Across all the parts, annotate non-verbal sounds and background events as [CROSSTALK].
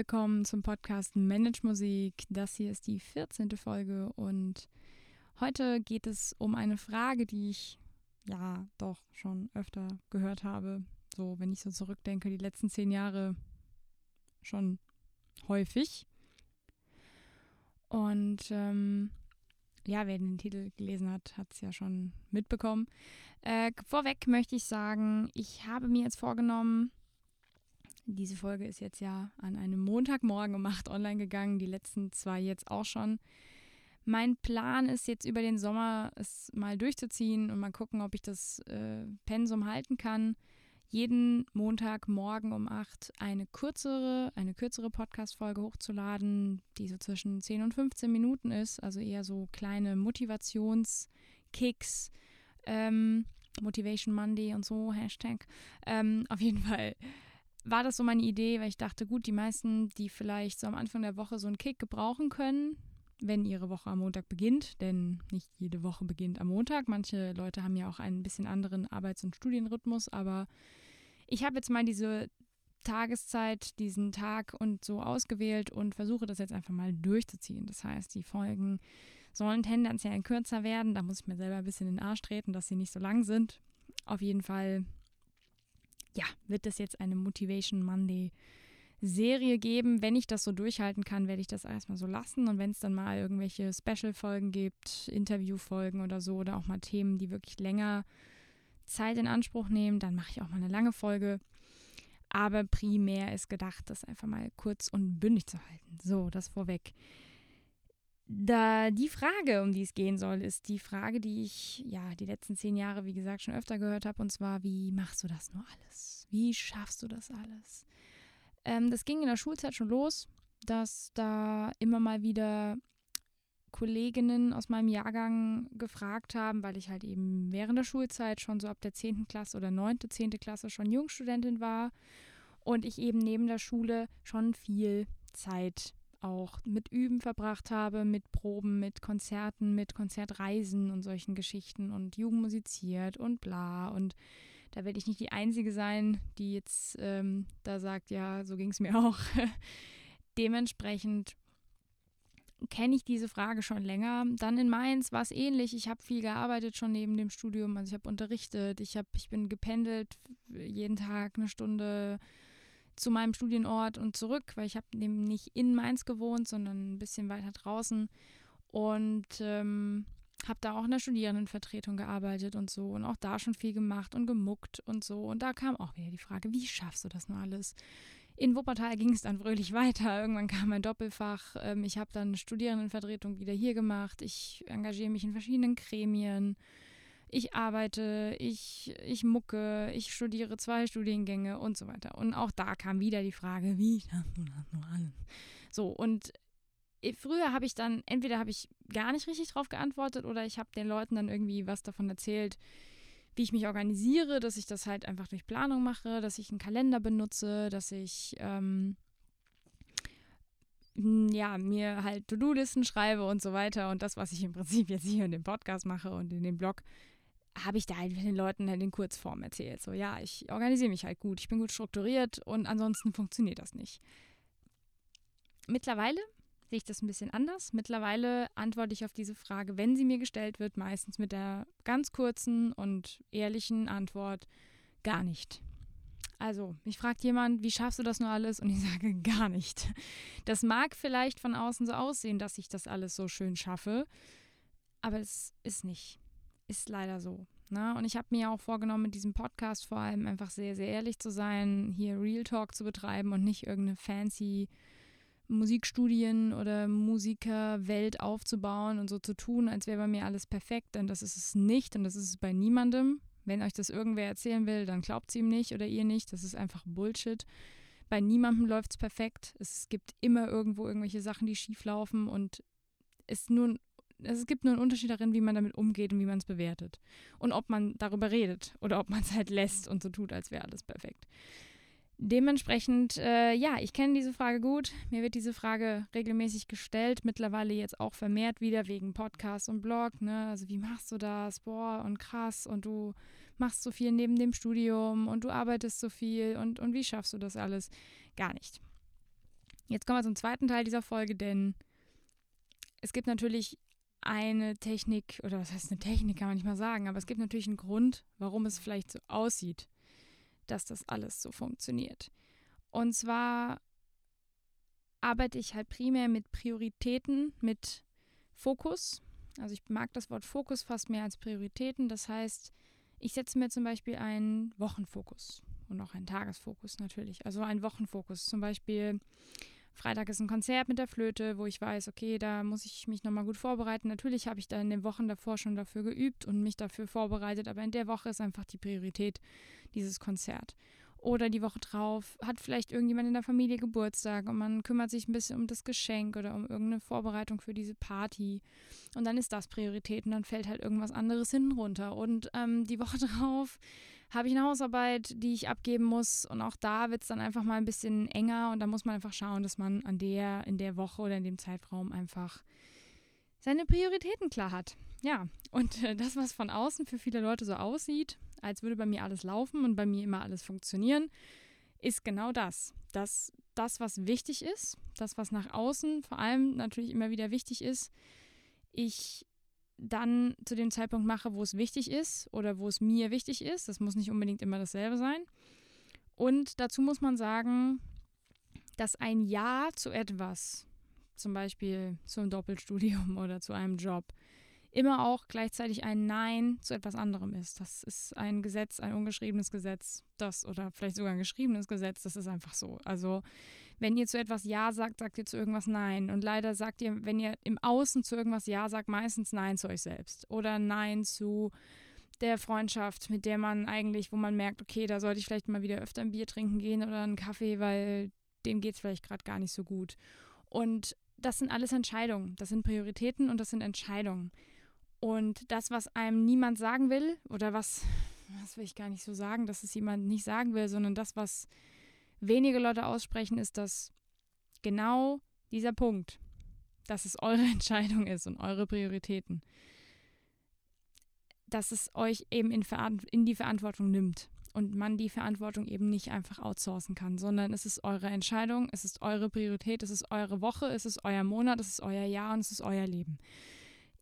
Willkommen zum Podcast Manage Musik. Das hier ist die 14. Folge und heute geht es um eine Frage, die ich ja doch schon öfter gehört habe. So, wenn ich so zurückdenke, die letzten zehn Jahre schon häufig. Und ähm, ja, wer den Titel gelesen hat, hat es ja schon mitbekommen. Äh, vorweg möchte ich sagen, ich habe mir jetzt vorgenommen, diese Folge ist jetzt ja an einem Montagmorgen um 8 online gegangen, die letzten zwei jetzt auch schon. Mein Plan ist jetzt über den Sommer es mal durchzuziehen und mal gucken, ob ich das äh, Pensum halten kann. Jeden Montagmorgen um 8 eine kürzere, eine kürzere Podcast-Folge hochzuladen, die so zwischen 10 und 15 Minuten ist, also eher so kleine Motivationskicks. Ähm, Motivation Monday und so, Hashtag. Ähm, auf jeden Fall war das so meine Idee, weil ich dachte, gut, die meisten, die vielleicht so am Anfang der Woche so einen Kick gebrauchen können, wenn ihre Woche am Montag beginnt, denn nicht jede Woche beginnt am Montag. Manche Leute haben ja auch einen bisschen anderen Arbeits- und Studienrhythmus, aber ich habe jetzt mal diese Tageszeit, diesen Tag und so ausgewählt und versuche das jetzt einfach mal durchzuziehen. Das heißt, die Folgen sollen tendenziell kürzer werden. Da muss ich mir selber ein bisschen in den Arsch treten, dass sie nicht so lang sind. Auf jeden Fall ja, wird es jetzt eine Motivation Monday Serie geben. Wenn ich das so durchhalten kann, werde ich das erstmal so lassen. Und wenn es dann mal irgendwelche Special-Folgen gibt, Interview-Folgen oder so, oder auch mal Themen, die wirklich länger Zeit in Anspruch nehmen, dann mache ich auch mal eine lange Folge. Aber primär ist gedacht, das einfach mal kurz und bündig zu halten. So, das vorweg. Da die Frage, um die es gehen soll, ist die Frage, die ich ja die letzten zehn Jahre, wie gesagt, schon öfter gehört habe, und zwar, wie machst du das nur alles? Wie schaffst du das alles? Ähm, das ging in der Schulzeit schon los, dass da immer mal wieder Kolleginnen aus meinem Jahrgang gefragt haben, weil ich halt eben während der Schulzeit schon so ab der 10. Klasse oder 9., 10. Klasse schon Jungstudentin war und ich eben neben der Schule schon viel Zeit auch mit Üben verbracht habe, mit Proben, mit Konzerten, mit Konzertreisen und solchen Geschichten und Jugend musiziert und bla. Und da werde ich nicht die Einzige sein, die jetzt ähm, da sagt, ja, so ging es mir [LAUGHS] auch. Dementsprechend kenne ich diese Frage schon länger. Dann in Mainz war es ähnlich. Ich habe viel gearbeitet schon neben dem Studium. Also ich habe unterrichtet, ich, hab, ich bin gependelt, jeden Tag eine Stunde zu meinem Studienort und zurück, weil ich habe nicht in Mainz gewohnt, sondern ein bisschen weiter draußen und ähm, habe da auch in der Studierendenvertretung gearbeitet und so und auch da schon viel gemacht und gemuckt und so. Und da kam auch wieder die Frage, wie schaffst du das nur alles? In Wuppertal ging es dann fröhlich [LAUGHS] weiter. Irgendwann kam ein Doppelfach. Ähm, ich habe dann Studierendenvertretung wieder hier gemacht. Ich engagiere mich in verschiedenen Gremien ich arbeite, ich, ich mucke, ich studiere zwei Studiengänge und so weiter. Und auch da kam wieder die Frage, wie schaffst du das nur alles? So, und früher habe ich dann, entweder habe ich gar nicht richtig drauf geantwortet oder ich habe den Leuten dann irgendwie was davon erzählt, wie ich mich organisiere, dass ich das halt einfach durch Planung mache, dass ich einen Kalender benutze, dass ich ähm, ja, mir halt To-Do-Listen schreibe und so weiter und das, was ich im Prinzip jetzt hier in dem Podcast mache und in dem Blog, habe ich da halt den Leuten halt in Kurzform erzählt. So, ja, ich organisiere mich halt gut, ich bin gut strukturiert und ansonsten funktioniert das nicht. Mittlerweile sehe ich das ein bisschen anders. Mittlerweile antworte ich auf diese Frage, wenn sie mir gestellt wird, meistens mit der ganz kurzen und ehrlichen Antwort, gar nicht. Also, mich fragt jemand, wie schaffst du das nur alles? Und ich sage, [LAUGHS] gar nicht. Das mag vielleicht von außen so aussehen, dass ich das alles so schön schaffe, aber es ist nicht. Ist leider so. Ne? Und ich habe mir auch vorgenommen, mit diesem Podcast vor allem einfach sehr, sehr ehrlich zu sein, hier Real Talk zu betreiben und nicht irgendeine fancy Musikstudien oder Musikerwelt aufzubauen und so zu tun, als wäre bei mir alles perfekt. Denn das ist es nicht und das ist es bei niemandem. Wenn euch das irgendwer erzählen will, dann glaubt es ihm nicht oder ihr nicht. Das ist einfach Bullshit. Bei niemandem läuft es perfekt. Es gibt immer irgendwo irgendwelche Sachen, die schief laufen und es nur es gibt nur einen Unterschied darin, wie man damit umgeht und wie man es bewertet. Und ob man darüber redet oder ob man es halt lässt und so tut, als wäre alles perfekt. Dementsprechend, äh, ja, ich kenne diese Frage gut. Mir wird diese Frage regelmäßig gestellt, mittlerweile jetzt auch vermehrt wieder wegen Podcast und Blog. Ne? Also wie machst du das? Boah, und krass. Und du machst so viel neben dem Studium und du arbeitest so viel und, und wie schaffst du das alles? Gar nicht. Jetzt kommen wir zum zweiten Teil dieser Folge, denn es gibt natürlich eine Technik, oder was heißt eine Technik, kann man nicht mal sagen, aber es gibt natürlich einen Grund, warum es vielleicht so aussieht, dass das alles so funktioniert. Und zwar arbeite ich halt primär mit Prioritäten, mit Fokus. Also ich mag das Wort Fokus fast mehr als Prioritäten. Das heißt, ich setze mir zum Beispiel einen Wochenfokus und auch einen Tagesfokus natürlich. Also einen Wochenfokus. Zum Beispiel Freitag ist ein Konzert mit der Flöte, wo ich weiß, okay, da muss ich mich nochmal gut vorbereiten. Natürlich habe ich da in den Wochen davor schon dafür geübt und mich dafür vorbereitet, aber in der Woche ist einfach die Priorität dieses Konzert. Oder die Woche drauf hat vielleicht irgendjemand in der Familie Geburtstag und man kümmert sich ein bisschen um das Geschenk oder um irgendeine Vorbereitung für diese Party. Und dann ist das Priorität und dann fällt halt irgendwas anderes hinten runter. Und ähm, die Woche [LAUGHS] drauf habe ich eine Hausarbeit, die ich abgeben muss. Und auch da wird es dann einfach mal ein bisschen enger und da muss man einfach schauen, dass man an der, in der Woche oder in dem Zeitraum einfach seine Prioritäten klar hat. Ja, und äh, das, was von außen für viele Leute so aussieht, als würde bei mir alles laufen und bei mir immer alles funktionieren, ist genau das. Dass das, was wichtig ist, das, was nach außen vor allem natürlich immer wieder wichtig ist, ich dann zu dem Zeitpunkt mache, wo es wichtig ist oder wo es mir wichtig ist. Das muss nicht unbedingt immer dasselbe sein. Und dazu muss man sagen, dass ein Ja zu etwas, zum Beispiel zum Doppelstudium [LAUGHS] oder zu einem Job, immer auch gleichzeitig ein Nein zu etwas anderem ist. Das ist ein Gesetz, ein ungeschriebenes Gesetz, das oder vielleicht sogar ein geschriebenes Gesetz, das ist einfach so. Also wenn ihr zu etwas Ja sagt, sagt ihr zu irgendwas Nein. Und leider sagt ihr, wenn ihr im Außen zu irgendwas Ja sagt, meistens Nein zu euch selbst oder Nein zu der Freundschaft, mit der man eigentlich, wo man merkt, okay, da sollte ich vielleicht mal wieder öfter ein Bier trinken gehen oder einen Kaffee, weil dem geht es vielleicht gerade gar nicht so gut. Und das sind alles Entscheidungen, das sind Prioritäten und das sind Entscheidungen. Und das, was einem niemand sagen will, oder was, was will ich gar nicht so sagen, dass es jemand nicht sagen will, sondern das, was wenige Leute aussprechen, ist, dass genau dieser Punkt, dass es eure [LAUGHS] Entscheidung ist und eure Prioritäten, dass es euch eben in, in die Verantwortung nimmt und man die Verantwortung eben nicht einfach outsourcen kann, sondern es ist eure Entscheidung, es ist eure Priorität, es ist eure Woche, es ist euer Monat, es ist euer Jahr und es ist euer Leben.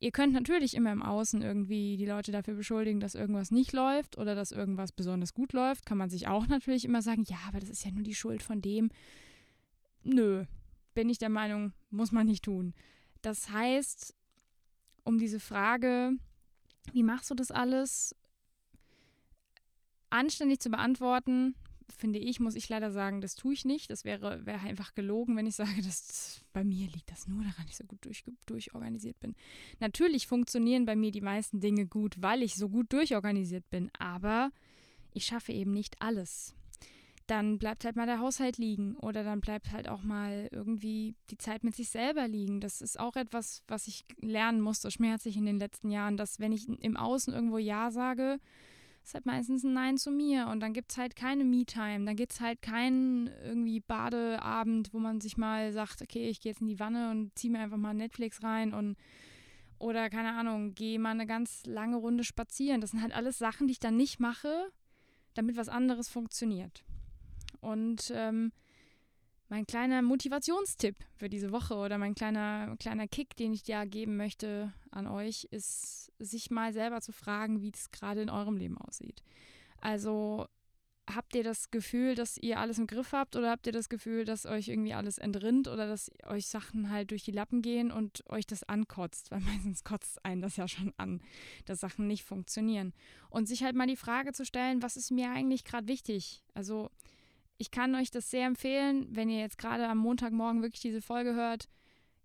Ihr könnt natürlich immer im Außen irgendwie die Leute dafür beschuldigen, dass irgendwas nicht läuft oder dass irgendwas besonders gut läuft. Kann man sich auch natürlich immer sagen, ja, aber das ist ja nur die Schuld von dem. Nö, bin ich der Meinung, muss man nicht tun. Das heißt, um diese Frage, wie machst du das alles, anständig zu beantworten, finde ich, muss ich leider sagen, das tue ich nicht. Das wäre, wäre einfach gelogen, wenn ich sage, dass bei mir liegt das nur daran, dass ich so gut durch, durchorganisiert bin. Natürlich funktionieren bei mir die meisten Dinge gut, weil ich so gut durchorganisiert bin, aber ich schaffe eben nicht alles. Dann bleibt halt mal der Haushalt liegen oder dann bleibt halt auch mal irgendwie die Zeit mit sich selber liegen. Das ist auch etwas, was ich lernen musste, schmerzlich in den letzten Jahren, dass wenn ich im Außen irgendwo Ja sage, ist halt meistens ein Nein zu mir und dann gibt es halt keine Me-Time, dann gibt es halt keinen irgendwie Badeabend, wo man sich mal sagt, okay, ich gehe jetzt in die Wanne und ziehe mir einfach mal Netflix rein und oder keine Ahnung, gehe mal eine ganz lange Runde spazieren. Das sind halt alles Sachen, die ich dann nicht mache, damit was anderes funktioniert. Und ähm, mein kleiner Motivationstipp für diese Woche oder mein kleiner, kleiner Kick, den ich dir geben möchte an euch, ist, sich mal selber zu fragen, wie es gerade in eurem Leben aussieht. Also habt ihr das Gefühl, dass ihr alles im Griff habt oder habt ihr das Gefühl, dass euch irgendwie alles entrinnt oder dass euch Sachen halt durch die Lappen gehen und euch das ankotzt? Weil [LAUGHS] meistens kotzt einen das ja schon an, dass Sachen nicht funktionieren. Und sich halt mal die Frage zu stellen, was ist mir eigentlich gerade wichtig? Also ich kann euch das sehr empfehlen, wenn ihr jetzt gerade am Montagmorgen wirklich diese Folge hört.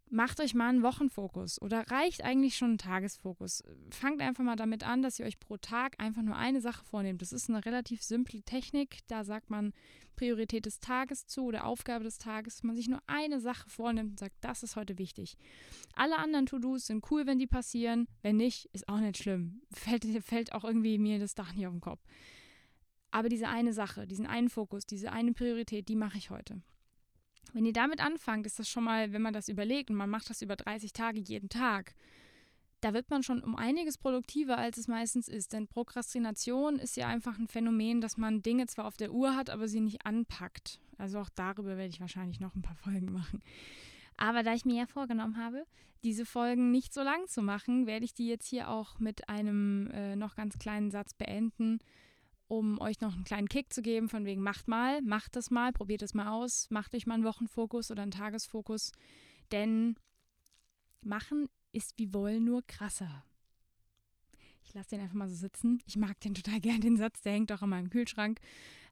Macht euch mal einen Wochenfokus oder reicht eigentlich schon ein Tagesfokus. Fangt einfach mal damit an, dass ihr euch pro Tag einfach nur eine Sache vornehmt. Das ist eine relativ simple Technik. Da sagt man Priorität des Tages zu oder Aufgabe des Tages, dass man sich nur eine Sache vornimmt und sagt, das ist heute wichtig. Alle anderen To-Dos sind cool, wenn die passieren. Wenn nicht, ist auch nicht schlimm. Fällt, fällt auch irgendwie mir das Dach nicht auf den Kopf. Aber diese eine Sache, diesen einen Fokus, diese eine Priorität, die mache ich heute. Wenn ihr damit anfangt, ist das schon mal, wenn man das überlegt und man macht das über 30 Tage jeden Tag, da wird man schon um einiges produktiver, als es meistens ist. Denn Prokrastination ist ja einfach ein Phänomen, dass man Dinge zwar auf der Uhr hat, aber sie nicht anpackt. Also auch darüber werde ich wahrscheinlich noch ein paar Folgen machen. Aber da ich mir ja vorgenommen habe, diese Folgen nicht so lang zu machen, werde ich die jetzt hier auch mit einem äh, noch ganz kleinen Satz beenden, um euch noch einen kleinen Kick zu geben, von wegen macht mal, macht das mal, probiert es mal aus, macht euch mal einen Wochenfokus oder einen Tagesfokus, denn machen ist wie wollen nur krasser. Ich lasse den einfach mal so sitzen. Ich mag den total gern, den Satz, der hängt auch an meinem Kühlschrank.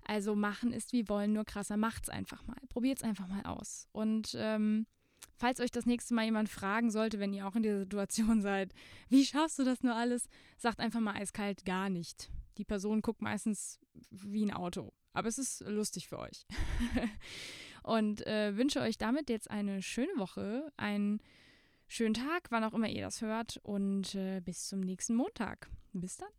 Also machen ist wie wollen nur krasser. Macht's einfach mal. Probiert's einfach mal aus. Und ähm, falls euch das nächste Mal jemand fragen sollte, wenn ihr auch in dieser Situation seid, wie schaffst du das nur alles, sagt einfach mal eiskalt gar nicht. Die Person guckt meistens wie ein Auto. Aber es ist lustig für euch. [LAUGHS] und äh, wünsche euch damit jetzt eine schöne Woche, einen schönen Tag, wann auch immer ihr das hört. Und äh, bis zum nächsten Montag. Bis dann.